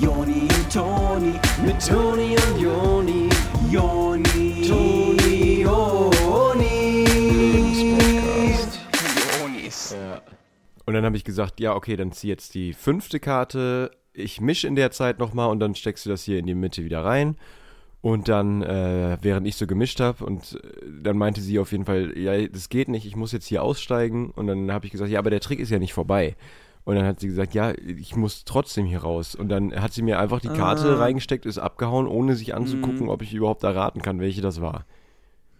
Joni und Toni, mit Toni und Joni, Joni, Toni, Joni. Jonis. Ja. Und dann habe ich gesagt, ja, okay, dann zieh jetzt die fünfte Karte. Ich mische in der Zeit nochmal und dann steckst du das hier in die Mitte wieder rein. Und dann, äh, während ich so gemischt habe, und äh, dann meinte sie auf jeden Fall, ja, das geht nicht, ich muss jetzt hier aussteigen. Und dann habe ich gesagt, ja, aber der Trick ist ja nicht vorbei. Und dann hat sie gesagt, ja, ich muss trotzdem hier raus. Und dann hat sie mir einfach die Karte Ah. reingesteckt, ist abgehauen, ohne sich anzugucken, Mhm. ob ich überhaupt erraten kann, welche das war.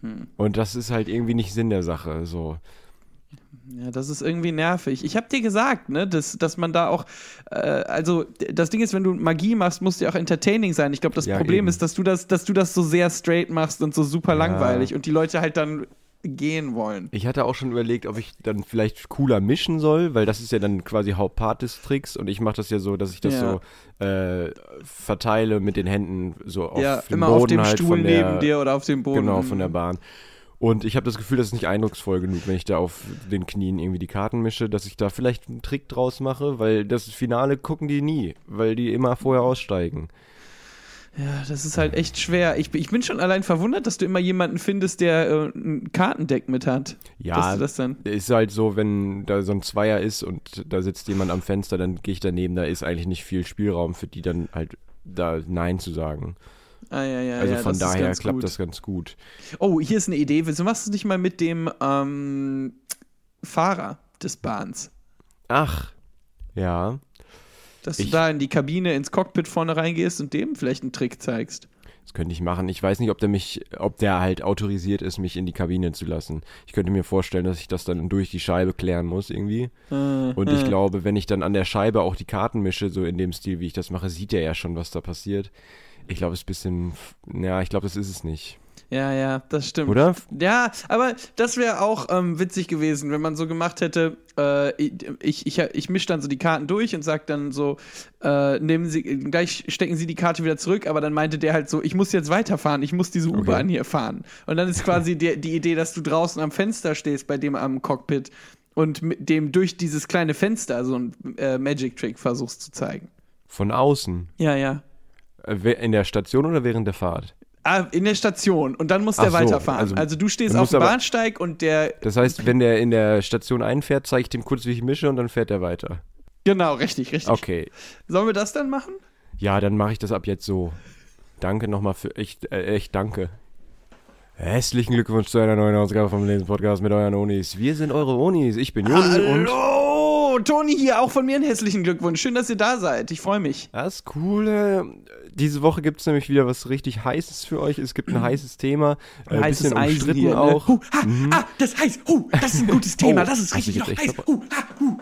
Hm. Und das ist halt irgendwie nicht Sinn der Sache. So. Ja, das ist irgendwie nervig. Ich hab dir gesagt, ne, dass, dass man da auch, äh, also das Ding ist, wenn du Magie machst, musst du ja auch entertaining sein. Ich glaube, das Ja, Problem eben. ist, dass du das, dass du das so sehr straight machst und so super Ja. langweilig und die Leute halt dann gehen wollen. Ich hatte auch schon überlegt, ob ich dann vielleicht cooler mischen soll, weil das ist ja dann quasi Hauptpart des Tricks und ich mache das ja so, dass ich das Ja. so äh, verteile mit den Händen so auf ja, dem immer Boden auf dem halt Stuhl der, neben dir oder auf dem Boden. Genau, von der Bahn. Und ich habe das Gefühl, das ist nicht eindrucksvoll genug, wenn ich da auf den Knien irgendwie die Karten mische, dass ich da vielleicht einen Trick draus mache, weil das Finale gucken die nie, weil die immer vorher aussteigen. Ja, das ist halt echt schwer. Ich, ich bin schon allein verwundert, dass du immer jemanden findest, der äh, ein Kartendeck mit hat. Ja, das dann. ist halt so, wenn da so ein Zweier ist und da sitzt jemand am Fenster, dann gehe ich daneben, da ist eigentlich nicht viel Spielraum für die dann halt da Nein zu sagen. Ah, ja, ja, also ja, von daher klappt gut. das ganz gut. Oh, hier ist eine Idee. Wieso machst du nicht mal mit dem ähm, Fahrer des Bahns? Ach, ja. Dass Ich- du da in die Kabine, ins Cockpit vorne reingehst und dem vielleicht einen Trick zeigst. Das könnte ich machen. Ich weiß nicht, ob der mich, ob der halt autorisiert ist, mich in die Kabine zu lassen. Ich könnte mir vorstellen, dass ich das dann durch die Scheibe klären muss irgendwie. Und ich äh. glaube, wenn ich dann an der Scheibe auch die Karten mische, so in dem Stil, wie ich das mache, sieht er ja schon, was da passiert. Ich glaube, es ist ein bisschen, ja, ich glaube, das ist es nicht. Ja, ja, das stimmt. Oder? Ja, aber das wäre auch ähm, witzig gewesen, wenn man so gemacht hätte, äh, ich, ich, ich mische dann so die Karten durch und sag dann so, äh, nehmen Sie, gleich stecken Sie die Karte wieder zurück, aber dann meinte der halt so, ich muss jetzt weiterfahren, ich muss diese U-Bahn hier fahren. Und dann ist quasi die, die Idee, dass du draußen am Fenster stehst, bei dem am Cockpit und mit dem durch dieses kleine Fenster so einen äh, Magic-Trick versuchst zu zeigen. Von außen. Ja, ja. Äh, In der Station oder während der Fahrt? Ah, in der Station und dann muss der so, weiterfahren. also- Also, du stehst auf dem aber- Bahnsteig und der Das heißt, wenn der in der Station einfährt, zeige ich dem kurz, wie ich mische und dann fährt er weiter. Genau, richtig, richtig. Okay. Sollen wir das dann machen? Ja, dann mache ich das ab jetzt so. Danke nochmal für echt, äh, echt danke. Herzlichen Glückwunsch zu einer neuen Ausgabe vom Lesen-Podcast mit euren Onis. Wir sind eure Onis. Ich bin Joni und. Hallo, Toni hier, auch von mir einen hässlichen Glückwunsch. Schön, dass ihr da seid. Ich freue mich. Das Coole. Diese Woche gibt es nämlich wieder was richtig Heißes für euch. Es gibt ein heißes Thema. Äh, Heißes bisschen Eisen umstritten hier, ne? auch. Huh, ha, ah, das heißt, huh, das ist ein gutes Thema. Oh, das ist richtig noch heiß. Huh, ha, huh.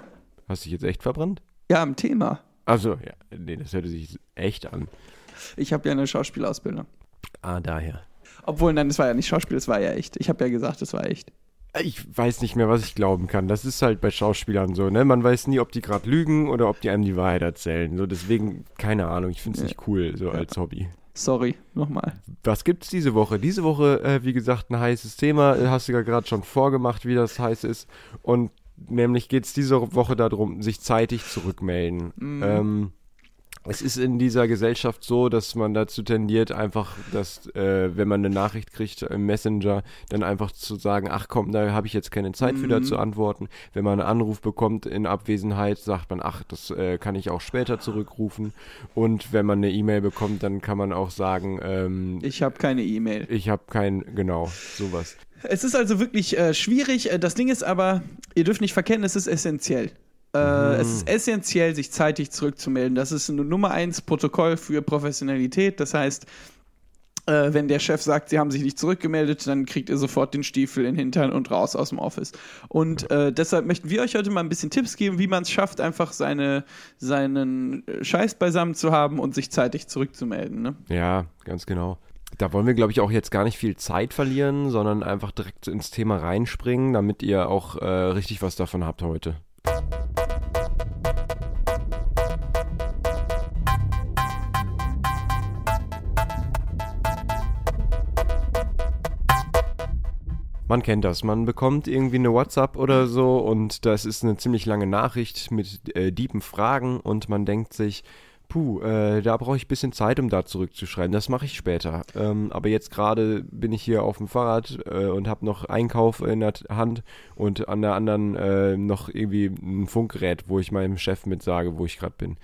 Hast du dich jetzt echt verbrannt? Ja, ein Thema. Also, ja, nee, das hörte sich echt an. Ich habe ja eine Schauspielausbildung. Ah, daher. Obwohl, nein, das war ja nicht Schauspiel, das war ja echt. Ich habe ja gesagt, das war echt. Ich weiß nicht mehr, was ich glauben kann. Das ist halt bei Schauspielern so, ne? Man weiß nie, ob die gerade lügen oder ob die einem die Wahrheit erzählen. So, deswegen, keine Ahnung, ich finde es Ja. nicht cool, so als Hobby. Sorry, nochmal. Was gibt's diese Woche? Diese Woche, äh, wie gesagt, ein heißes Thema. Äh, Hast du ja gerade schon vorgemacht, wie das heiß ist. Und nämlich geht's diese Woche darum, sich zeitig zurückmelden. Mhm. Ähm, es ist in dieser Gesellschaft so, dass man dazu tendiert, einfach, dass, äh, wenn man eine Nachricht kriegt im Messenger, dann einfach zu sagen, ach komm, da habe ich jetzt keine Zeit für, Mhm. da zu antworten. Wenn man einen Anruf bekommt in Abwesenheit, sagt man, ach, das äh, kann ich auch später zurückrufen. Und wenn man eine E-Mail bekommt, dann kann man auch sagen, ähm, Ich habe keine E-Mail. ich habe kein, genau, sowas. Es ist also wirklich äh, schwierig. Äh, Das Ding ist aber, ihr dürft nicht verkennen, es ist essentiell. Äh, Mhm. Es ist essentiell, sich zeitig zurückzumelden. Das ist ein Nummer eins Protokoll für Professionalität. Das heißt, äh, wenn der Chef sagt, sie haben sich nicht zurückgemeldet, dann kriegt ihr sofort den Stiefel in den Hintern und raus aus dem Office. Und äh, deshalb möchten wir euch heute mal ein bisschen Tipps geben, wie man es schafft, einfach seine, seinen Scheiß beisammen zu haben und sich zeitig zurückzumelden. Ne? Ja, ganz genau. Da wollen wir, glaube ich, auch jetzt gar nicht viel Zeit verlieren, sondern einfach direkt ins Thema reinspringen, damit ihr auch äh, richtig was davon habt heute. Man kennt das. Man bekommt irgendwie eine WhatsApp oder so und das ist eine ziemlich lange Nachricht mit äh, deepen Fragen und man denkt sich, puh, äh, da brauche ich ein bisschen Zeit, um da zurückzuschreiben. Das mache ich später. Ähm, aber jetzt gerade bin ich hier auf dem Fahrrad äh, und habe noch Einkauf in der Hand und an der anderen äh, noch irgendwie ein Funkgerät, wo ich meinem Chef mit sage, wo ich gerade bin.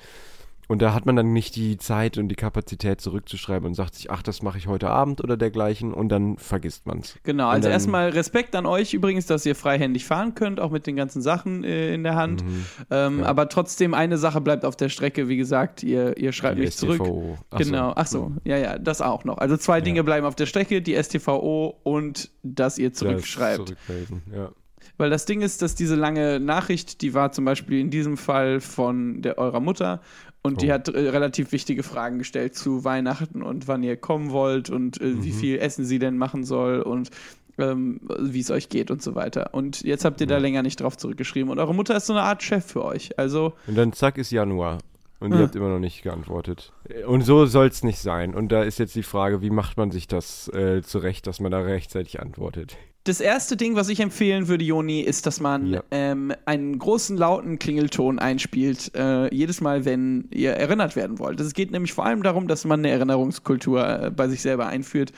Und da hat man dann nicht die Zeit und die Kapazität zurückzuschreiben und sagt sich, ach, das mache ich heute Abend oder dergleichen und dann vergisst man es. Genau, also erstmal Respekt an euch übrigens, dass ihr freihändig fahren könnt, auch mit den ganzen Sachen äh, in der Hand. Mhm. Ähm, Ja. Aber trotzdem, eine Sache bleibt auf der Strecke, wie gesagt, ihr, ihr schreibt Die mich zurück. STVO. Ach so. Genau, ach so, ja, ja, das auch noch. Also zwei Dinge bleiben auf der Strecke, die STVO und dass ihr zurückschreibt. Zurückmelden, ja. Weil das Ding ist, dass diese lange Nachricht, die war zum Beispiel in diesem Fall von der, eurer Mutter und die Oh. hat äh, relativ wichtige Fragen gestellt zu Weihnachten und wann ihr kommen wollt und äh, wie viel Essen sie denn machen soll und ähm, wie es euch geht und so weiter. Und jetzt habt ihr da länger nicht drauf zurückgeschrieben und eure Mutter ist so eine Art Chef für euch. Also, Und dann zack ist Januar. Und ihr habt immer noch nicht geantwortet. Und so soll es nicht sein. Und da ist jetzt die Frage, wie macht man sich das äh, zurecht, dass man da rechtzeitig antwortet? Das erste Ding, was ich empfehlen würde, Joni, ist, dass man Ja. ähm, einen großen, lauten Klingelton einspielt, äh, jedes Mal, wenn ihr erinnert werden wollt. Es geht nämlich vor allem darum, dass man eine Erinnerungskultur äh, bei sich selber einführt,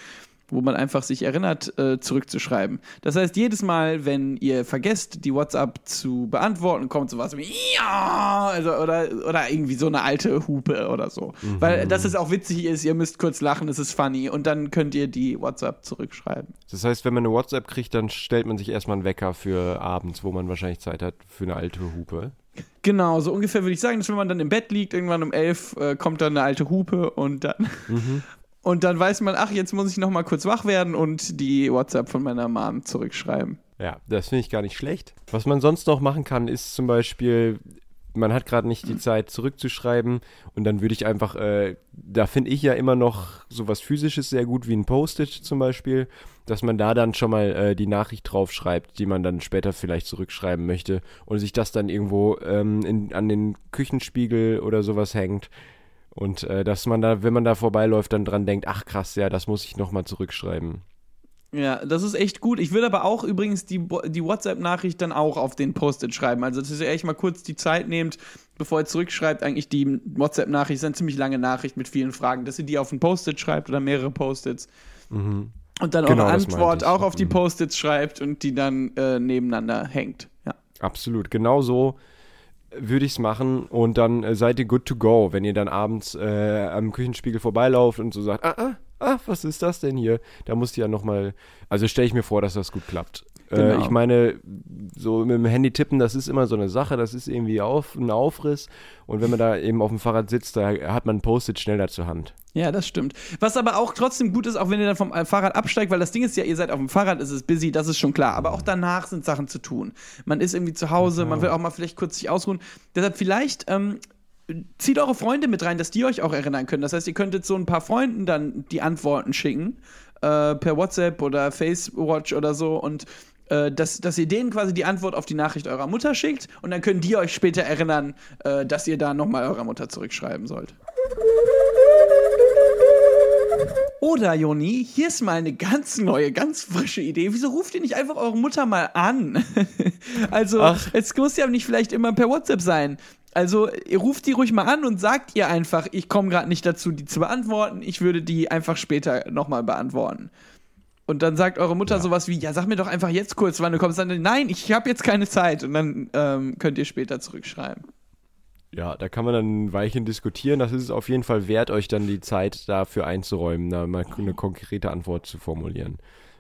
wo man einfach sich erinnert, äh, zurückzuschreiben. Das heißt, jedes Mal, wenn ihr vergesst, die WhatsApp zu beantworten, kommt sowas wie ja, also, oder, oder irgendwie so eine alte Hupe oder so. Weil das ist auch witzig ist, ihr müsst kurz lachen, es ist funny und dann könnt ihr die WhatsApp zurückschreiben. Das heißt, wenn man eine WhatsApp kriegt, dann stellt man sich erstmal einen Wecker für abends, wo man wahrscheinlich Zeit hat für eine alte Hupe. Genau, so ungefähr würde ich sagen, dass wenn man dann im Bett liegt, irgendwann um elf äh, kommt dann eine alte Hupe und dann und dann weiß man, ach, jetzt muss ich noch mal kurz wach werden und die WhatsApp von meiner Mom zurückschreiben. Ja, das finde ich gar nicht schlecht. Was man sonst noch machen kann, ist zum Beispiel, man hat gerade nicht die Zeit zurückzuschreiben und dann würde ich einfach, äh, da finde ich ja immer noch sowas Physisches sehr gut wie ein Post-it zum Beispiel, dass man da dann schon mal äh, die Nachricht draufschreibt, die man dann später vielleicht zurückschreiben möchte und sich das dann irgendwo ähm, in, an den Küchenspiegel oder sowas hängt. Und äh, dass man da, wenn man da vorbeiläuft, dann dran denkt, ach krass, ja, das muss ich nochmal zurückschreiben. Ja, das ist echt gut. Ich würde aber auch übrigens die, die WhatsApp-Nachricht dann auch auf den Post-it schreiben. Also, dass ihr echt mal kurz die Zeit nehmt, bevor ihr zurückschreibt. Eigentlich die WhatsApp-Nachricht ist eine ziemlich lange Nachricht mit vielen Fragen, dass ihr die auf ein Post-it schreibt oder mehrere Post-its. Und dann Genau, eure meinte Antwort auch auf die Mhm. Post-its schreibt und die dann äh, nebeneinander hängt. Ja. Absolut, genau so würde ich es machen und dann äh, seid ihr good to go, wenn ihr dann abends äh, am Küchenspiegel vorbeilauft und so sagt, ah, ah, ah, was ist das denn hier? Da musst ihr ja nochmal, also stelle ich mir vor, dass das gut klappt. Äh, Genau. ich meine, so mit dem Handy tippen, das ist immer so eine Sache, das ist irgendwie auf, ein Aufriss und wenn man da eben auf dem Fahrrad sitzt, da hat man ein Post-it schneller zur Hand. Ja, das stimmt. Was aber auch trotzdem gut ist, auch wenn ihr dann vom äh, Fahrrad absteigt, weil das Ding ist ja, ihr seid auf dem Fahrrad, es ist busy, das ist schon klar. Aber auch danach sind Sachen zu tun. Man ist irgendwie zu Hause, man will auch mal vielleicht kurz sich ausruhen. Deshalb vielleicht ähm, zieht eure Freunde mit rein, dass die euch auch erinnern können. Das heißt, ihr könntet so ein paar Freunden dann die Antworten schicken, äh, per WhatsApp oder FaceWatch oder so und äh, dass, dass ihr denen quasi die Antwort auf die Nachricht eurer Mutter schickt und dann können die euch später erinnern, äh, dass ihr da nochmal eurer Mutter zurückschreiben sollt. Oder, Joni, hier ist mal eine ganz neue, ganz frische Idee. Wieso ruft ihr nicht einfach eure Mutter mal an? also, Ach. es muss ja nicht vielleicht immer per WhatsApp sein. Also, ihr ruft die ruhig mal an und sagt ihr einfach, ich komme gerade nicht dazu, die zu beantworten. Ich würde die einfach später nochmal beantworten. Und dann sagt eure Mutter sowas wie, ja, sag mir doch einfach jetzt kurz, wann du kommst. Dann, nein, ich habe jetzt keine Zeit. Und dann ähm, könnt ihr später zurückschreiben. Ja, da kann man dann ein Weilchen diskutieren. Das ist es auf jeden Fall wert, euch dann die Zeit dafür einzuräumen, da mal eine konkrete Antwort zu formulieren.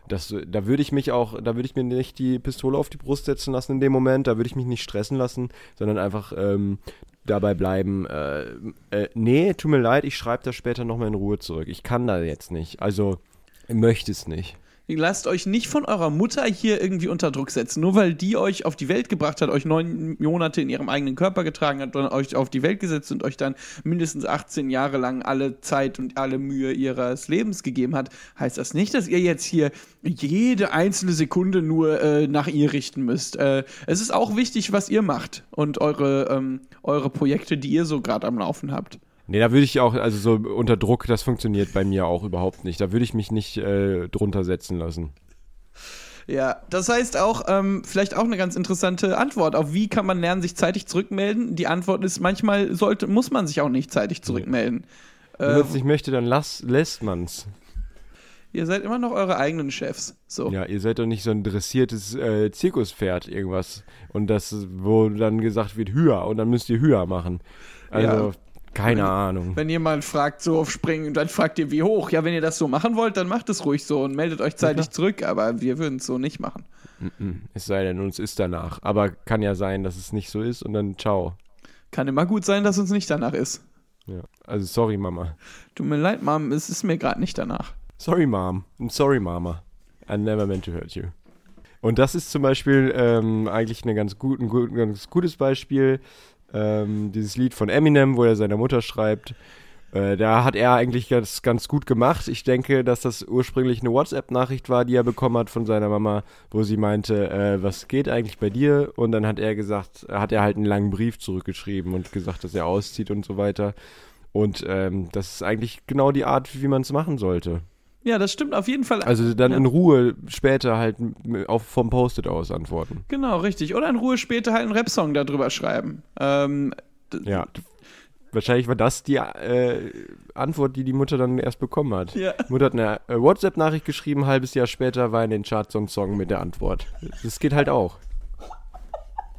Das, da würde ich mich auch, da würde ich mir nicht die Pistole auf die Brust setzen lassen in dem Moment, da würde ich mich nicht stressen lassen, sondern einfach ähm, dabei bleiben, äh, äh, nee, tut mir leid, ich schreibe das später nochmal in Ruhe zurück. Ich kann da jetzt nicht. Also, möchte es nicht. Lasst euch nicht von eurer Mutter hier irgendwie unter Druck setzen. Nur weil die euch auf die Welt gebracht hat, euch neun Monate in ihrem eigenen Körper getragen hat und euch auf die Welt gesetzt und euch dann mindestens 18 Jahre lang alle Zeit und alle Mühe ihres Lebens gegeben hat, heißt das nicht, dass ihr jetzt hier jede einzelne Sekunde nur äh, nach ihr richten müsst. Äh, es ist auch wichtig, was ihr macht und eure, ähm, eure Projekte, die ihr so gerade am Laufen habt. Nee, da würde ich auch, also so unter Druck, das funktioniert bei mir auch überhaupt nicht. Da würde ich mich nicht äh, drunter setzen lassen. Ja, das heißt auch, ähm, vielleicht auch eine ganz interessante Antwort auf wie kann man lernen, sich zeitig zurückmelden. Die Antwort ist, manchmal sollte, muss man sich auch nicht zeitig zurückmelden. Wenn man es nicht möchte, dann lass, lässt man's. ihr seid immer noch eure eigenen Chefs. So. Ja, ihr seid doch nicht so ein dressiertes äh, Zirkuspferd, irgendwas. Und das, wo dann gesagt wird, höher. Und dann müsst ihr höher machen. Also, Ja. Keine Ahnung. Wenn jemand fragt, so auf Springen, dann fragt ihr, wie hoch. Ja, wenn ihr das so machen wollt, dann macht es ruhig so und meldet euch zeitig zurück. Aber wir würden es so nicht machen. Es sei denn, uns ist danach. Aber kann ja sein, dass es nicht so ist und dann ciao. Kann immer gut sein, dass uns nicht danach ist. Ja. Also, sorry, Mama. Tut mir leid, Mom, es ist mir gerade nicht danach. Sorry, Mom. I'm sorry, Mama. I never meant to hurt you. Und das ist zum Beispiel ähm, eigentlich eine ganz gut, ein, gut, ein ganz gutes Beispiel. Ähm, dieses Lied von Eminem, wo er seiner Mutter schreibt. Äh, da hat er eigentlich ganz, ganz gut gemacht. Ich denke, dass das ursprünglich eine WhatsApp-Nachricht war, die er bekommen hat von seiner Mama, wo sie meinte, äh, was geht eigentlich bei dir? Und dann hat er gesagt, hat er halt einen langen Brief zurückgeschrieben und gesagt, dass er auszieht und so weiter. Und ähm, das ist eigentlich genau die Art, wie man es machen sollte. Ja, das stimmt auf jeden Fall. Also dann Ja. in Ruhe später halt auf, vom Post-it aus antworten. Genau, richtig. Oder in Ruhe später halt einen Rap-Song darüber schreiben. Ähm, Ja. Wahrscheinlich war das die äh, Antwort, die die Mutter dann erst bekommen hat. Ja. Mutter hat eine äh, WhatsApp-Nachricht geschrieben, ein halbes Jahr später war in den Charts so ein Song mit der Antwort. Das geht halt auch.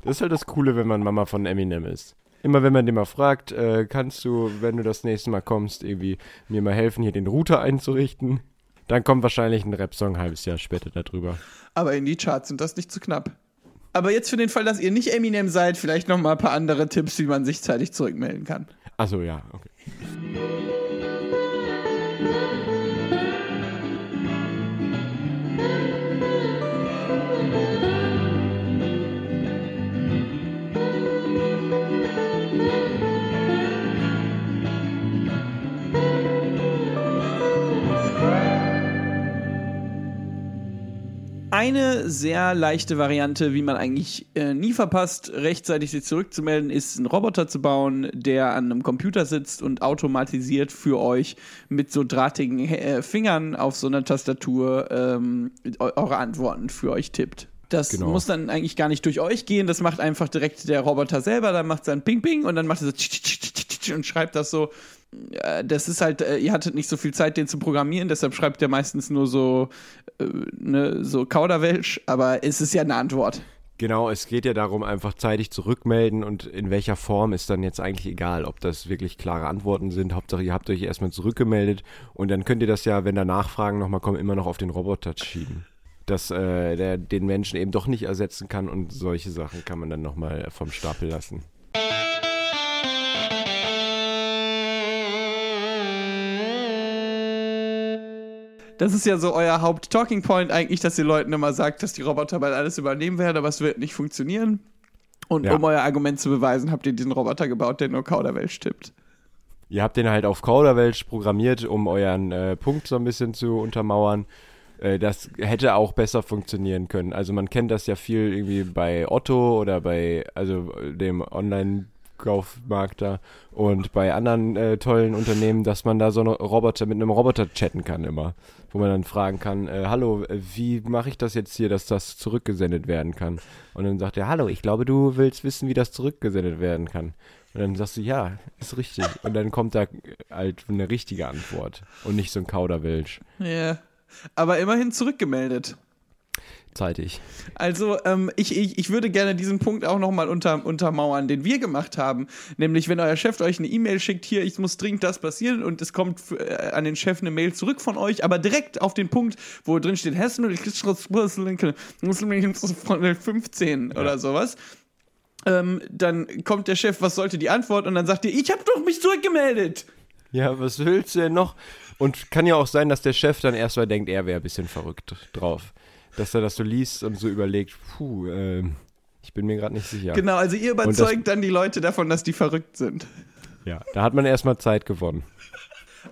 Das ist halt das Coole, wenn man Mama von Eminem ist. Immer wenn man den mal fragt, äh, kannst du, wenn du das nächste Mal kommst, irgendwie mir mal helfen, hier den Router einzurichten? Dann kommt wahrscheinlich ein Rap-Song ein halbes Jahr später darüber. aber in die Charts sind das nicht zu knapp. Aber jetzt für den Fall, dass ihr nicht Eminem seid, vielleicht noch mal ein paar andere Tipps, wie man sich zeitig zurückmelden kann. Achso, ja, okay. Eine sehr leichte Variante, wie man eigentlich äh, nie verpasst, rechtzeitig sich zurückzumelden, ist einen Roboter zu bauen, der an einem Computer sitzt und automatisiert für euch mit so drahtigen äh, Fingern auf so einer Tastatur ähm, eu eure Antworten für euch tippt. Das Genau. muss dann eigentlich gar nicht durch euch gehen, das macht einfach direkt der Roboter selber, dann macht es ein Ping Ping und dann macht er so tsch, tsch, tsch, und schreibt das so. Das ist halt, äh, ihr hattet nicht so viel Zeit, den zu programmieren, deshalb schreibt er meistens nur so, äh, ne, so Kauderwelsch, aber es ist ja eine Antwort. Genau, es geht ja darum, einfach zeitig zurückmelden und in welcher Form ist dann jetzt eigentlich egal, ob das wirklich klare Antworten sind. Hauptsache, ihr habt euch erstmal zurückgemeldet und dann könnt ihr das ja, wenn da Nachfragen nochmal kommen, immer noch auf den Roboter schieben. Dass äh, der den Menschen eben doch nicht ersetzen kann und solche Sachen kann man dann nochmal vom Stapel lassen. Das ist ja so euer Haupt-Talking Point eigentlich, dass ihr Leuten immer sagt, dass die Roboter bald alles übernehmen werden, aber es wird nicht funktionieren. Und Ja. um euer Argument zu beweisen, habt ihr diesen Roboter gebaut, der nur Kauderwelsch tippt. Ihr habt den halt auf Kauderwelsch programmiert, um euren äh, Punkt so ein bisschen zu untermauern. Äh, das hätte auch besser funktionieren können. Also man kennt das ja viel irgendwie bei Otto oder bei also äh, dem Online-Kaufmarkt da und bei anderen äh, tollen Unternehmen, dass man da so eine Roboter mit einem Roboter chatten kann immer, wo man dann fragen kann, äh, hallo, äh, wie mache ich das jetzt hier, dass das zurückgesendet werden kann? Und dann sagt er, hallo, ich glaube, du willst wissen, wie das zurückgesendet werden kann. Und dann sagst du, ja, ist richtig. Und dann kommt da halt eine richtige Antwort und nicht so ein Kauderwelsch. Ja. Aber immerhin zurückgemeldet. Zeitig. Also, ähm, ich, ich, ich würde gerne diesen Punkt auch nochmal unter, untermauern, den wir gemacht haben. Nämlich, wenn euer Chef euch eine E-Mail schickt, hier, ich muss dringend das passieren und es kommt für, äh, an den Chef eine Mail zurück von euch, aber direkt auf den Punkt, wo drin steht, Hessen 15 oder sowas. Ähm, dann kommt der Chef, was sollte die Antwort? Und dann sagt ihr, ich habe doch mich zurückgemeldet. Ja, was willst du denn noch? Und kann ja auch sein, dass der Chef dann erstmal denkt, er wäre ein bisschen verrückt drauf. Dass er das so liest und so überlegt, puh, ähm, ich bin mir gerade nicht sicher. Genau, also ihr das- überzeugt dann die Leute davon, dass die verrückt sind. Ja, da hat man erstmal Zeit gewonnen.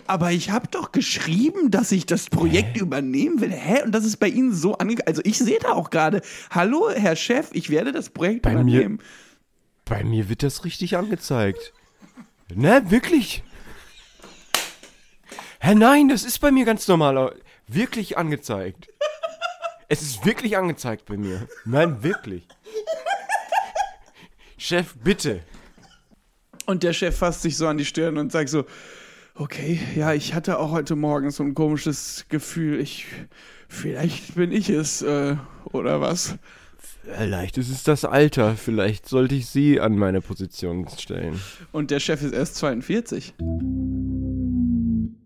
Aber ich habe doch geschrieben, dass ich das Projekt übernehmen will. Hä? Und das ist bei Ihnen so angegangen. Also ich sehe da auch gerade, hallo, Herr Chef, ich werde das Projekt Bei mir- übernehmen. Bei mir wird das richtig angezeigt. Ne, wirklich? Hä, nein, das ist bei mir ganz normal. Wirklich angezeigt. Es ist wirklich angezeigt bei mir. Nein, wirklich. Chef, bitte. Und der Chef fasst sich so an die Stirn und sagt so, okay, ja, ich hatte auch heute Morgen so ein komisches Gefühl. Ich, vielleicht bin ich es, äh, oder was? Vielleicht ist es das Alter. Vielleicht sollte ich Sie an meine Position stellen. Und der Chef ist erst 42.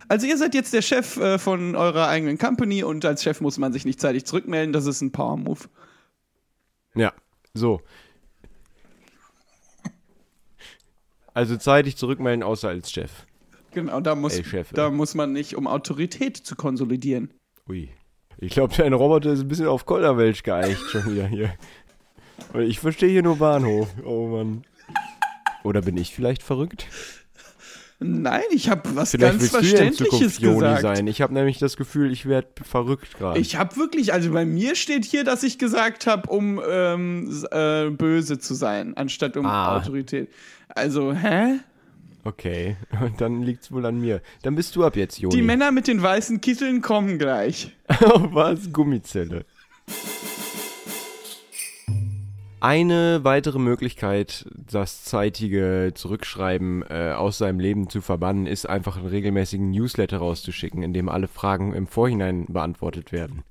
Also ihr seid jetzt der Chef äh, von eurer eigenen Company und als Chef muss man sich nicht zeitig zurückmelden. Das ist ein Power-Move. Ja, so. Also zeitig zurückmelden, außer als Chef. Genau, da muss, Ey, Chef, da muss man nicht, um Autorität zu konsolidieren. Ui. Ich glaube, dein Roboter ist ein bisschen auf Kolderwelsch geeicht schon wieder hier. Ich verstehe hier nur Bahnhof. Oh Mann. Oder bin ich vielleicht verrückt? Nein, ich habe was Vielleicht ganz willst du ja in Verständliches gesagt. sein. Ich habe nämlich das Gefühl, ich werde verrückt gerade. Ich habe wirklich, also bei mir steht hier, dass ich gesagt habe, um ähm, äh, böse zu sein, anstatt um Ah. Autorität. Also, hä? Okay, und dann liegt's wohl an mir. Dann bist du ab jetzt Joni. Die Männer mit den weißen Kitteln kommen gleich. Was? Gummizelle. Eine weitere Möglichkeit, das zeitige Zurückschreiben äh, aus seinem Leben zu verbannen, ist einfach einen regelmäßigen Newsletter rauszuschicken, in dem alle Fragen im Vorhinein beantwortet werden.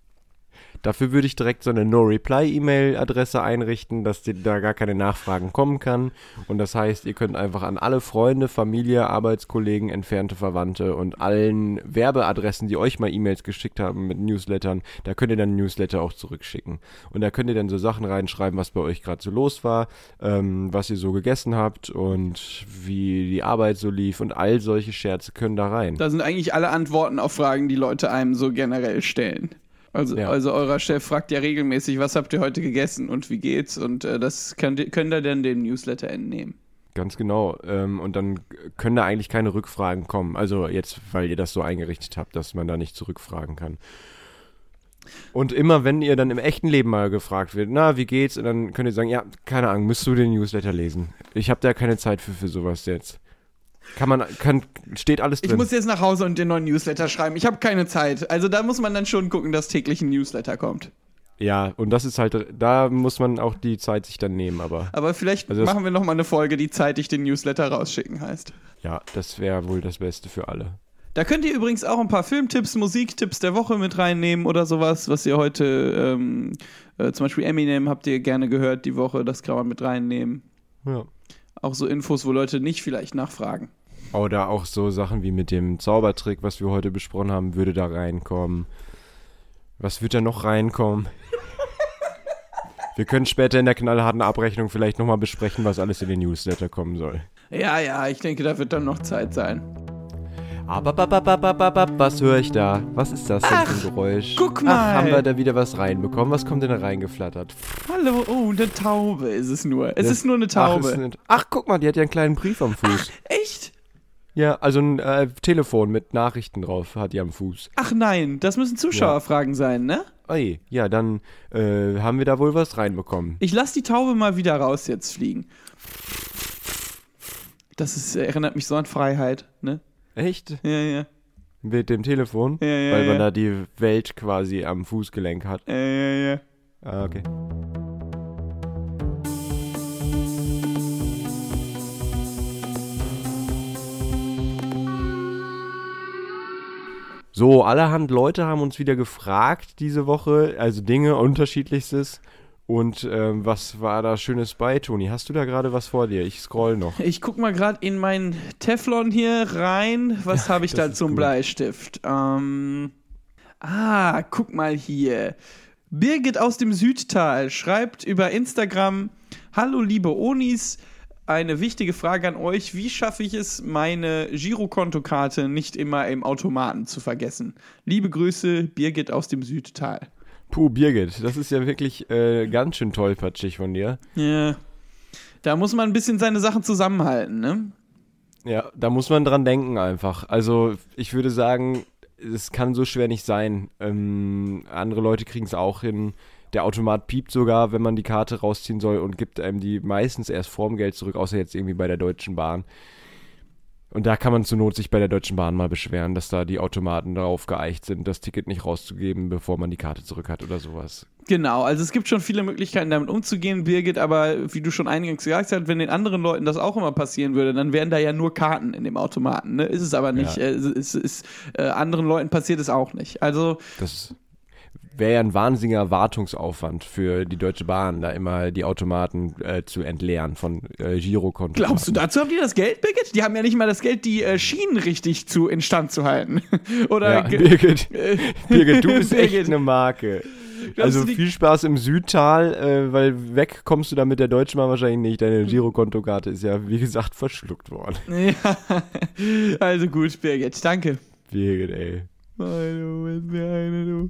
Dafür würde ich direkt so eine No-Reply-E-Mail-Adresse einrichten, dass dir da gar keine Nachfragen kommen kann. Und das heißt, ihr könnt einfach an alle Freunde, Familie, Arbeitskollegen, entfernte Verwandte und allen Werbeadressen, die euch mal E-Mails geschickt haben mit Newslettern, da könnt ihr dann Newsletter auch zurückschicken. Und da könnt ihr dann so Sachen reinschreiben, was bei euch gerade so los war, ähm, was ihr so gegessen habt und wie die Arbeit so lief und all solche Scherze können da rein. Da sind eigentlich alle Antworten auf Fragen, die Leute einem so generell stellen. Also, Ja. also euer Chef fragt ja regelmäßig, was habt ihr heute gegessen und wie geht's? Und äh, das ihr- könnt ihr dann dem Newsletter entnehmen. Ganz genau. Ähm, und dann können da eigentlich keine Rückfragen kommen. Also jetzt, weil ihr das so eingerichtet habt, dass man da nicht zurückfragen kann. Und immer, wenn ihr dann im echten Leben mal gefragt wird, na, wie geht's? Und dann könnt ihr sagen, ja, keine Ahnung, müsst du den Newsletter lesen. Ich habe da keine Zeit für, für sowas jetzt. Kann man, kann, steht alles Ich drin. muss jetzt nach Hause und den neuen Newsletter schreiben. Ich habe keine Zeit. Also da muss man dann schon gucken, dass täglich ein Newsletter kommt. ja, und das ist halt, da muss man auch die Zeit sich dann nehmen, aber Aber vielleicht Also machen wir noch mal eine Folge, die zeitig den Newsletter rausschicken heißt. ja, das wäre wohl das Beste für alle. Da könnt ihr übrigens auch ein paar Filmtipps, Musiktipps der Woche mit reinnehmen oder sowas, was ihr heute, ähm, äh, zum Beispiel Eminem habt ihr gerne gehört die Woche, das kann man mit reinnehmen. Ja. Auch so Infos, wo Leute nicht vielleicht nachfragen. Oder auch so Sachen wie mit dem Zaubertrick, was wir heute besprochen haben, würde da reinkommen. Was wird da noch reinkommen? Wir können später in der knallharten Abrechnung vielleicht nochmal besprechen, was alles in den Newsletter kommen soll. Ja, ja, ich denke, da wird dann noch Zeit sein. Aber was höre ich da? Was ist das denn für ein Geräusch? guck Ach, mal. haben wir da wieder was reinbekommen? Was kommt denn da reingeflattert? Hallo, oh, eine Taube ist es nur. Es Das- ist nur eine Ach, Taube. ist eine- Ach, guck mal, die hat ja einen kleinen Brief am Fuß. Echt? Ja, also ein äh, Telefon mit Nachrichten drauf hat die am Fuß. Ach nein, das müssen Zuschauerfragen sein, ne? Oi, ja, dann äh, haben wir da wohl was reinbekommen. Ich lass die Taube mal wieder raus jetzt fliegen. Das ist, erinnert mich so an Freiheit, ne? Echt? Ja, ja. Mit dem Telefon? Ja, ja, Weil man ja. da die Welt quasi am Fußgelenk hat. Ja, ja, ja. Ah, okay. So, allerhand Leute haben uns wieder gefragt diese Woche, also Dinge unterschiedlichstes. Und ähm, was war da Schönes bei, Toni? Hast du da gerade was vor dir? Ich scroll noch. Ich guck mal gerade in meinen Teflon hier rein. Was habe ich da zum gut. Bleistift? Ähm, ah, guck mal hier. Birgit aus dem Südtal schreibt über Instagram: Hallo, liebe Onis. Eine wichtige Frage an euch: Wie schaffe ich es, meine Girokontokarte nicht immer im Automaten zu vergessen? Liebe Grüße, Birgit aus dem Südtal. Puh, Birgit, das ist ja wirklich äh, ganz schön tollpatschig von dir. Ja. Da muss man ein bisschen seine Sachen zusammenhalten, ne? Ja, da muss man dran denken einfach. Also ich würde sagen, es kann so schwer nicht sein. Ähm, andere Leute kriegen es auch hin. Der Automat piept sogar, wenn man die Karte rausziehen soll und gibt einem die meistens erst vorm Geld zurück, außer jetzt irgendwie bei der Deutschen Bahn. Und da kann man zur Not sich bei der Deutschen Bahn mal beschweren, dass da die Automaten darauf geeicht sind, das Ticket nicht rauszugeben, bevor man die Karte zurück hat oder sowas. Genau, also es gibt schon viele Möglichkeiten, damit umzugehen, Birgit, aber wie du schon eingangs gesagt hast, wenn den anderen Leuten das auch immer passieren würde, dann wären da ja nur Karten in dem Automaten. Ne? Ist es aber nicht. Ja. Äh, es ist, äh, anderen Leuten passiert es auch nicht. Also, Das wäre ja ein wahnsinniger Wartungsaufwand für die Deutsche Bahn, da immer die Automaten äh, zu entleeren von äh, Girokonten. glaubst du, dazu haben die das Geld, Birgit? Die haben ja nicht mal das Geld, die äh, Schienen richtig zu instand zu halten. Oder Ja, Birgit, äh, Birgit, du bist echt Birgit. eine Marke. Glaubst Also du, viel Spaß im Südtal, äh, weil weg kommst du da mit der Deutschen Bahn wahrscheinlich nicht. Deine Girokontokarte ist ja, wie gesagt, verschluckt worden. Ja, also gut, Birgit, danke. Birgit, ey. Hallo, ist mir eine, du.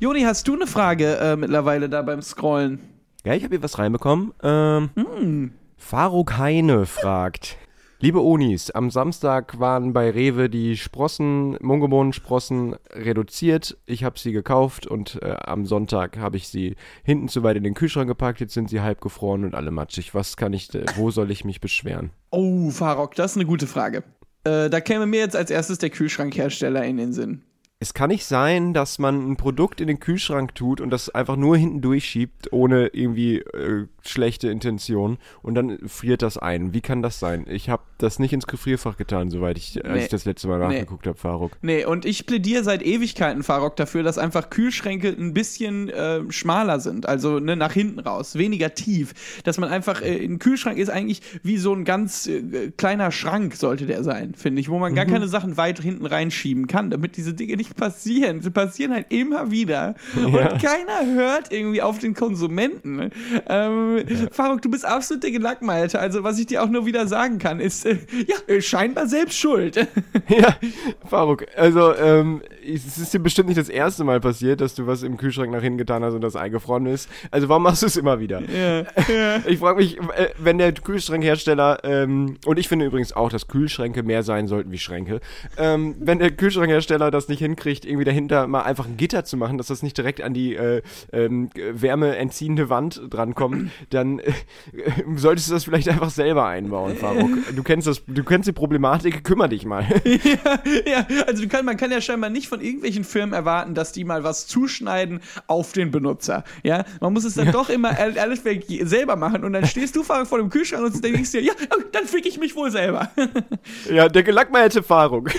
Joni, hast du eine Frage äh, mittlerweile da beim Scrollen? Ja, ich habe hier was reinbekommen. Ähm, Hm. Faruk Heine fragt. Liebe Onis, am Samstag waren bei Rewe die Sprossen, Mungobohnen-Sprossen reduziert. Ich habe sie gekauft und äh, am Sonntag habe ich sie hinten zu weit in den Kühlschrank gepackt. Jetzt sind sie halb gefroren und alle matschig. Was kann ich, äh, wo soll ich mich beschweren? Oh, Farok, das ist eine gute Frage. Äh, da käme mir jetzt als erstes der Kühlschrankhersteller in den Sinn. Es kann nicht sein, dass man ein Produkt in den Kühlschrank tut und das einfach nur hinten durchschiebt, ohne irgendwie äh, schlechte Intention und dann friert das ein. Wie kann das sein? Ich habe das nicht ins Gefrierfach getan, soweit ich, als Nee. ich das letzte Mal Nee. nachgeguckt habe, Faruk. Nee, und ich plädiere seit Ewigkeiten, Farok, dafür, dass einfach Kühlschränke ein bisschen äh, schmaler sind. Also ne, nach hinten raus, weniger tief. Dass man einfach, äh, ein Kühlschrank ist eigentlich wie so ein ganz äh, kleiner Schrank, sollte der sein, finde ich, wo man gar keine Sachen weit hinten reinschieben kann, damit diese Dinge nicht passieren. Sie passieren halt immer wieder. Und keiner hört irgendwie auf den Konsumenten. Ähm, Farok, du bist absolut der Gelackmeierte. Also, was ich dir auch nur wieder sagen kann, ist, ja, äh, scheinbar selbst schuld. Ja, Faruk, also ähm, es ist dir bestimmt nicht das erste Mal passiert, dass du was im Kühlschrank nach hinten getan hast und das eingefroren ist. Also warum machst du es immer wieder? ja, ja. Ich frage mich, äh, wenn der Kühlschrankhersteller, ähm, und ich finde übrigens auch, dass Kühlschränke mehr sein sollten wie Schränke, ähm, wenn der Kühlschrankhersteller das nicht hinkriegt, irgendwie dahinter mal einfach ein Gitter zu machen, dass das nicht direkt an die äh, ähm, wärmeentziehende Wand drankommt, dann äh, solltest du das vielleicht einfach selber einbauen, Faruk. Du kennst das, du kennst die Problematik, kümmere dich mal. ja, ja, also kann, man kann ja scheinbar nicht von irgendwelchen Firmen erwarten, dass die mal was zuschneiden auf den Benutzer. Ja, man muss es dann doch immer all- alles selber machen und dann stehst du vor dem Kühlschrank und denkst dir, ja, oh, dann fick ich mich wohl selber. ja, der gelackmeierte Faruk.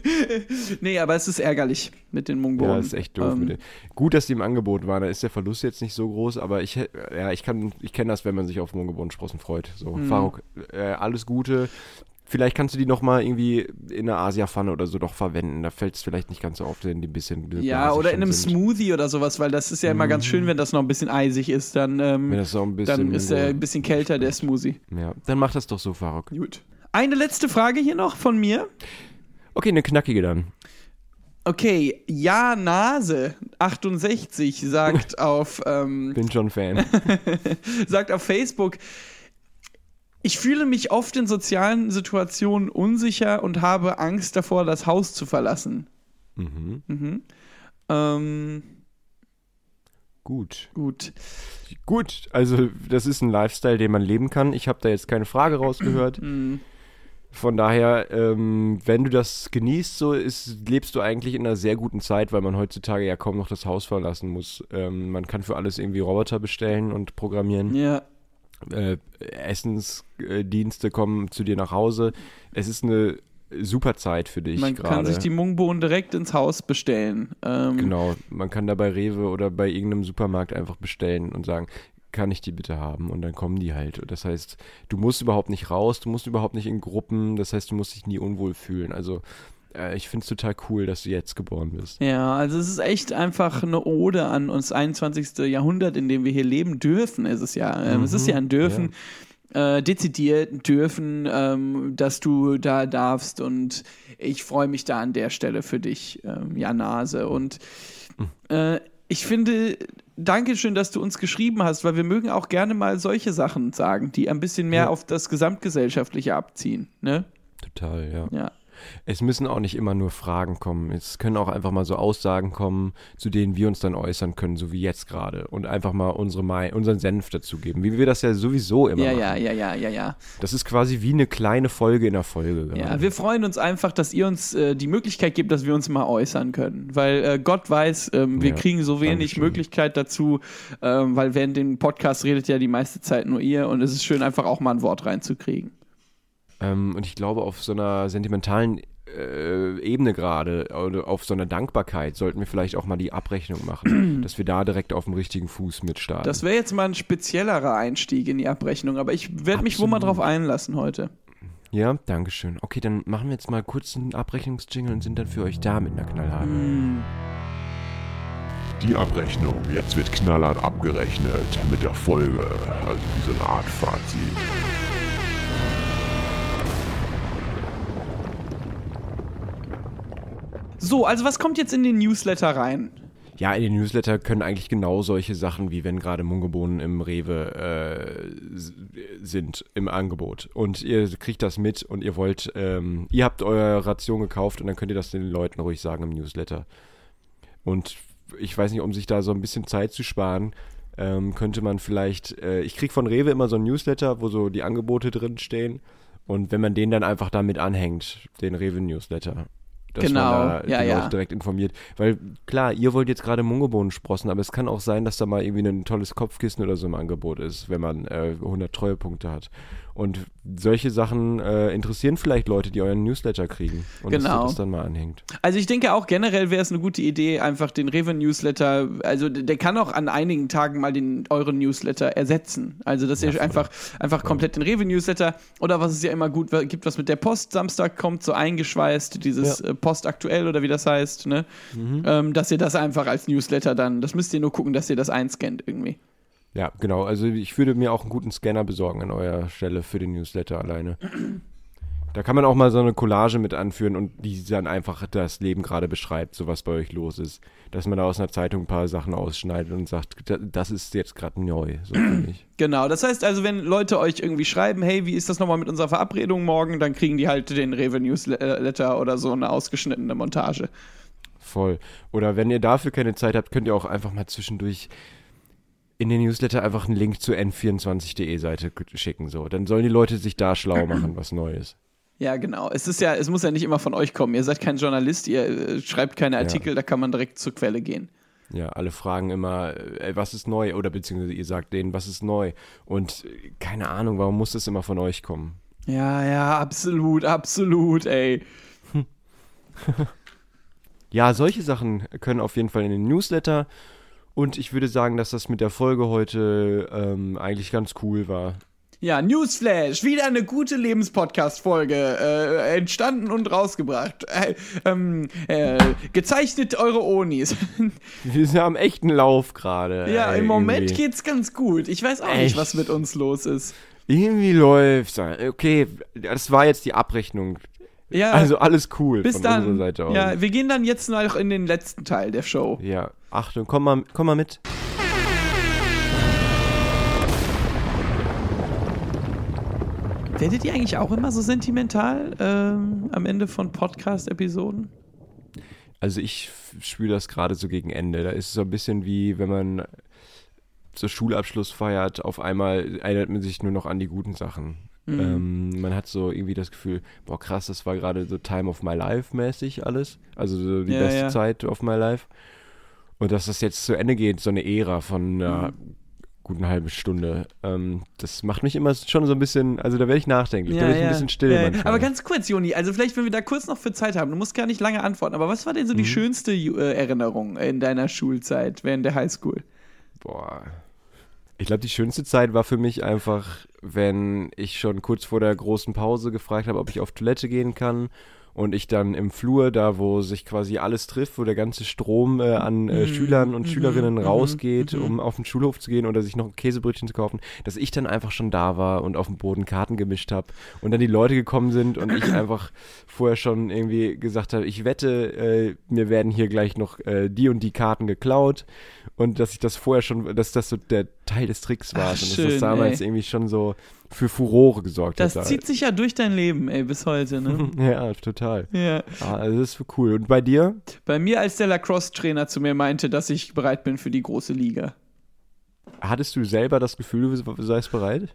nee, aber es ist ärgerlich mit den Mungbohnen. Ja, ist echt doof. Ähm, gut, dass die im Angebot waren. Da ist der Verlust jetzt nicht so groß, aber ich, ja, ich kann, ich kenne das, wenn man sich auf Mohngebotensprossen freut. So, Mhm. Faruk, äh, alles Gute. Vielleicht kannst du die noch mal irgendwie in einer Asia-Pfanne oder so doch verwenden. Da fällt es vielleicht nicht ganz so auf, wenn die ein bisschen ja, oder in einem sind. Smoothie oder sowas, weil das ist ja immer ganz schön, wenn das noch ein bisschen eisig ist. Dann, ähm, Wenn das so ein bisschen. dann ist er ein bisschen kälter, der Smoothie. ja, dann mach das doch so, Faruk. Gut. Eine letzte Frage hier noch von mir. Okay, eine knackige dann. Okay, Ja Nase 68 sagt auf ähm, Bin schon Fan. sagt auf Facebook, ich fühle mich oft in sozialen Situationen unsicher und habe Angst davor, das Haus zu verlassen. mhm. Mhm. Ähm, Gut. gut. Gut, also das ist ein Lifestyle, den man leben kann. Ich habe da jetzt keine Frage rausgehört. Von daher, ähm, wenn du das genießt, so ist, lebst du eigentlich in einer sehr guten Zeit, weil man heutzutage ja kaum noch das Haus verlassen muss. Ähm, man kann für alles irgendwie Roboter bestellen und programmieren. Ja. Äh, Essensdienste kommen zu dir nach Hause. Es ist eine super Zeit für dich Man gerade. kann sich die Mungbohnen direkt ins Haus bestellen. Ähm, Genau, man kann da bei Rewe oder bei irgendeinem Supermarkt einfach bestellen und sagen, kann ich die bitte haben? Und dann kommen die halt. Das heißt, du musst überhaupt nicht raus, du musst überhaupt nicht in Gruppen, das heißt, du musst dich nie unwohl fühlen. Also, äh, ich finde es total cool, dass du jetzt geboren bist. Ja, also es ist echt einfach eine Ode an uns 21. Jahrhundert, in dem wir hier leben dürfen, ist es ja. Ähm, es ist ja ein Dürfen, äh, dezidiert dürfen, ähm, dass du da darfst und ich freue mich da an der Stelle für dich, ähm, Janase. Und äh, ich finde, Dankeschön, dass du uns geschrieben hast, weil wir mögen auch gerne mal solche Sachen sagen, die ein bisschen mehr Ja. auf das Gesamtgesellschaftliche abziehen. Ne? Total, ja. Ja. Es müssen auch nicht immer nur Fragen kommen. Es können auch einfach mal so Aussagen kommen, zu denen wir uns dann äußern können, so wie jetzt gerade. Und einfach mal unsere Mei unseren Senf dazugeben, wie wir das ja sowieso immer Ja, machen. ja, ja, ja, ja, ja. Das ist quasi wie eine kleine Folge in der Folge. Ja, gerade. wir freuen uns einfach, dass ihr uns äh, die Möglichkeit gebt, dass wir uns mal äußern können. Weil äh, Gott weiß, ähm, wir Ja, kriegen so wenig. Möglichkeit dazu, ähm, weil während dem Podcast redet ja die meiste Zeit nur ihr und es ist schön, einfach auch mal ein Wort reinzukriegen. Ähm, und ich glaube, auf so einer sentimentalen äh, Ebene gerade, oder auf so einer Dankbarkeit, sollten wir vielleicht auch mal die Abrechnung machen, dass wir da direkt auf dem richtigen Fuß mitstarten. Das wäre jetzt mal ein speziellerer Einstieg in die Abrechnung, aber ich werde mich wohl mal drauf einlassen heute. ja, Dankeschön. Okay, dann machen wir jetzt mal kurz einen Abrechnungsjingle und sind dann für euch da mit einer knallharten. Die Abrechnung. Jetzt wird knallhart abgerechnet mit der Folge. Also wie so eine Art Fazit. So, also was kommt jetzt in den Newsletter rein? Ja, in den Newsletter können eigentlich genau solche Sachen, wie wenn gerade Mungobohnen im Rewe äh, sind im Angebot. Und ihr kriegt das mit und ihr wollt, ähm, ihr habt eure Ration gekauft und dann könnt ihr das den Leuten ruhig sagen im Newsletter. Und ich weiß nicht, um sich da so ein bisschen Zeit zu sparen, ähm, könnte man vielleicht, äh, ich krieg von Rewe immer so ein Newsletter, wo so die Angebote drin stehen. Und wenn man den dann einfach damit anhängt, den Rewe-Newsletter, dass Genau, man da ja, die ja. Leute direkt informiert. Weil klar, ihr wollt jetzt gerade Mungobohnen sprossen, aber es kann auch sein, dass da mal irgendwie ein tolles Kopfkissen oder so im Angebot ist, wenn man äh, 100 Treuepunkte hat. Und solche Sachen äh, interessieren vielleicht Leute, die euren Newsletter kriegen. Und Genau. das dann mal anhängt. Also ich denke auch generell wäre es eine gute Idee, einfach den Rewe-Newsletter, also der kann auch an einigen Tagen mal den euren Newsletter ersetzen. Also dass ihr einfach, einfach komplett den Rewe-Newsletter oder was es ja immer gut gibt, was mit der Post Samstag kommt, so eingeschweißt, dieses äh, Post aktuell oder wie das heißt, ne? Ähm, dass ihr das einfach als Newsletter dann, das müsst ihr nur gucken, dass ihr das einscannt irgendwie. Ja, genau. Also ich würde mir auch einen guten Scanner besorgen an eurer Stelle für den Newsletter alleine. Da kann man auch mal so eine Collage mit anführen und die dann einfach das Leben gerade beschreibt, so was bei euch los ist. Dass man da aus einer Zeitung ein paar Sachen ausschneidet und sagt, "Da- das ist jetzt gerade neu, so für mich. Genau, das heißt also, wenn Leute euch irgendwie schreiben, hey, wie ist das nochmal mit unserer Verabredung morgen, dann kriegen die halt den Rewe-Newsletter oder so eine ausgeschnittene Montage. Voll. Oder wenn ihr dafür keine Zeit habt, könnt ihr auch einfach mal zwischendurch in den Newsletter einfach einen Link zur n24.de Seite schicken. So. Dann sollen die Leute sich da schlau machen, was Neues. Ja, genau. Es ist ja, es muss ja nicht immer von euch kommen. Ihr seid kein Journalist, ihr äh, schreibt keine Artikel, da kann man direkt zur Quelle gehen. Ja, alle fragen immer, äh, was ist neu? Oder beziehungsweise ihr sagt denen, was ist neu? Und äh, keine Ahnung, warum muss das immer von euch kommen? Ja, ja, absolut, absolut, ey. Ja, solche Sachen können auf jeden Fall in den Newsletter. Und ich würde sagen, dass das mit der Folge heute ähm, eigentlich ganz cool war. Ja, Newsflash, wieder eine gute Lebenspodcast-Folge, äh, entstanden und rausgebracht. Äh, ähm, äh, gezeichnet eure Onis. Wir sind am echten Lauf gerade. ja, im Moment irgendwie. geht's ganz gut. Ich weiß auch nicht, Echt? was mit uns los ist. Irgendwie läuft's. Okay, das war jetzt die Abrechnung. Ja, Also alles cool bis von dann. unserer Seite aus. Ja, wir gehen dann jetzt noch in den letzten Teil der Show. ja. Achtung, komm mal, komm mal mit. Werdet ihr eigentlich auch immer so sentimental ähm, am Ende von Podcast-Episoden? Also ich spüre das gerade so gegen Ende. Da ist es so ein bisschen wie, wenn man so Schulabschluss feiert, auf einmal erinnert man sich nur noch an die guten Sachen. Mhm. Ähm, man hat so irgendwie das Gefühl, boah krass, das war gerade so Time of My Life mäßig alles. Also so die Ja, beste ja. Zeit of My Life. Und dass das jetzt zu Ende geht, so eine Ära von einer Mhm. guten halben Stunde, ähm, das macht mich immer schon so ein bisschen, also da werde ich nachdenklich, da werde ich ein bisschen still Ja, ja. Aber ganz kurz, Joni, also vielleicht, wenn wir da kurz noch für Zeit haben, du musst gar nicht lange antworten, aber was war denn so Mhm. die schönste äh, Erinnerung in deiner Schulzeit während der Highschool? Boah. Ich glaube, die schönste Zeit war für mich einfach, wenn ich schon kurz vor der großen Pause gefragt habe, ob ich auf Toilette gehen kann. Und ich dann im Flur, da wo sich quasi alles trifft, wo der ganze Strom äh, an äh, Schülern und Schülerinnen rausgeht, um auf den Schulhof zu gehen oder sich noch ein Käsebrötchen zu kaufen, dass ich dann einfach schon da war und auf dem Boden Karten gemischt habe und dann die Leute gekommen sind und ich einfach vorher schon irgendwie gesagt habe, ich wette, äh, mir werden hier gleich noch äh, die und die Karten geklaut und dass ich das vorher schon, dass das so der Teil des Tricks warst Ach, und dass schön, das damals ey. irgendwie schon so für Furore gesorgt Das hat. zieht sich ja durch dein Leben, ey, bis heute, ne? ja, total. ja. Ah, also das ist cool. Und bei dir? Bei mir, als der Lacrosse-Trainer zu mir meinte, dass ich bereit bin für die große Liga. Hattest du selber das Gefühl, du seist bereit?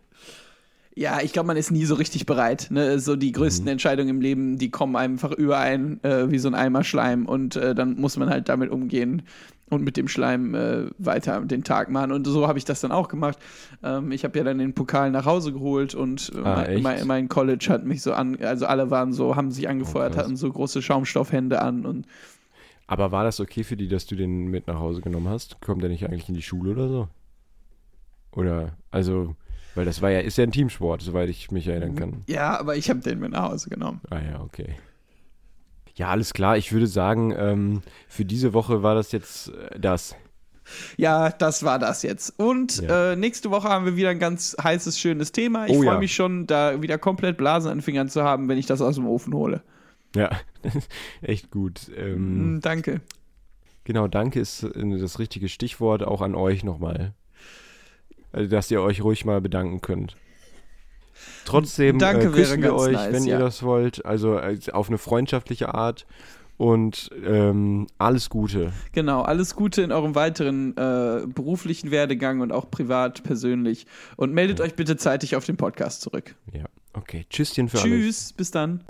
Ja, ich glaube, man ist nie so richtig bereit. Ne? So die größten Entscheidungen im Leben, die kommen einfach überein äh, wie so ein Eimer Schleim und äh, dann muss man halt damit umgehen und mit dem Schleim äh, weiter den Tag machen. Und so habe ich das dann auch gemacht. Ähm, ich habe ja dann den Pokal nach Hause geholt und äh, Ah, mein, mein, mein College hat mich so an, also alle waren so, haben sich angefeuert, Oh, hatten so große Schaumstoffhände an und Aber war das okay für die, dass du den mit nach Hause genommen hast? Kommt der nicht eigentlich in die Schule oder so? Oder, also, weil das war ja, ist ja ein Teamsport, soweit ich mich erinnern kann. ja, aber ich habe den mit nach Hause genommen. Ah ja, okay. Ja, alles klar. Ich würde sagen, ähm, für diese Woche war das jetzt äh, das. Ja, das war das jetzt. Und Ja. äh, nächste Woche haben wir wieder ein ganz heißes, schönes Thema. Ich Oh freue ja. mich schon, da wieder komplett Blasen an den Fingern zu haben, wenn ich das aus dem Ofen hole. Ja, echt gut. Ähm, Mm, danke. Genau, danke ist äh, das richtige Stichwort auch an euch nochmal. Also, dass ihr euch ruhig mal bedanken könnt. Trotzdem Danke äh, küssen wir euch, nice, wenn ja. ihr das wollt. Also äh, auf eine freundschaftliche Art. Und ähm, alles Gute. Genau, alles Gute in eurem weiteren äh, beruflichen Werdegang und auch privat, persönlich. Und meldet euch bitte zeitig auf den Podcast zurück. Ja, okay. Tschüsschen für alles. Tschüss, bis dann.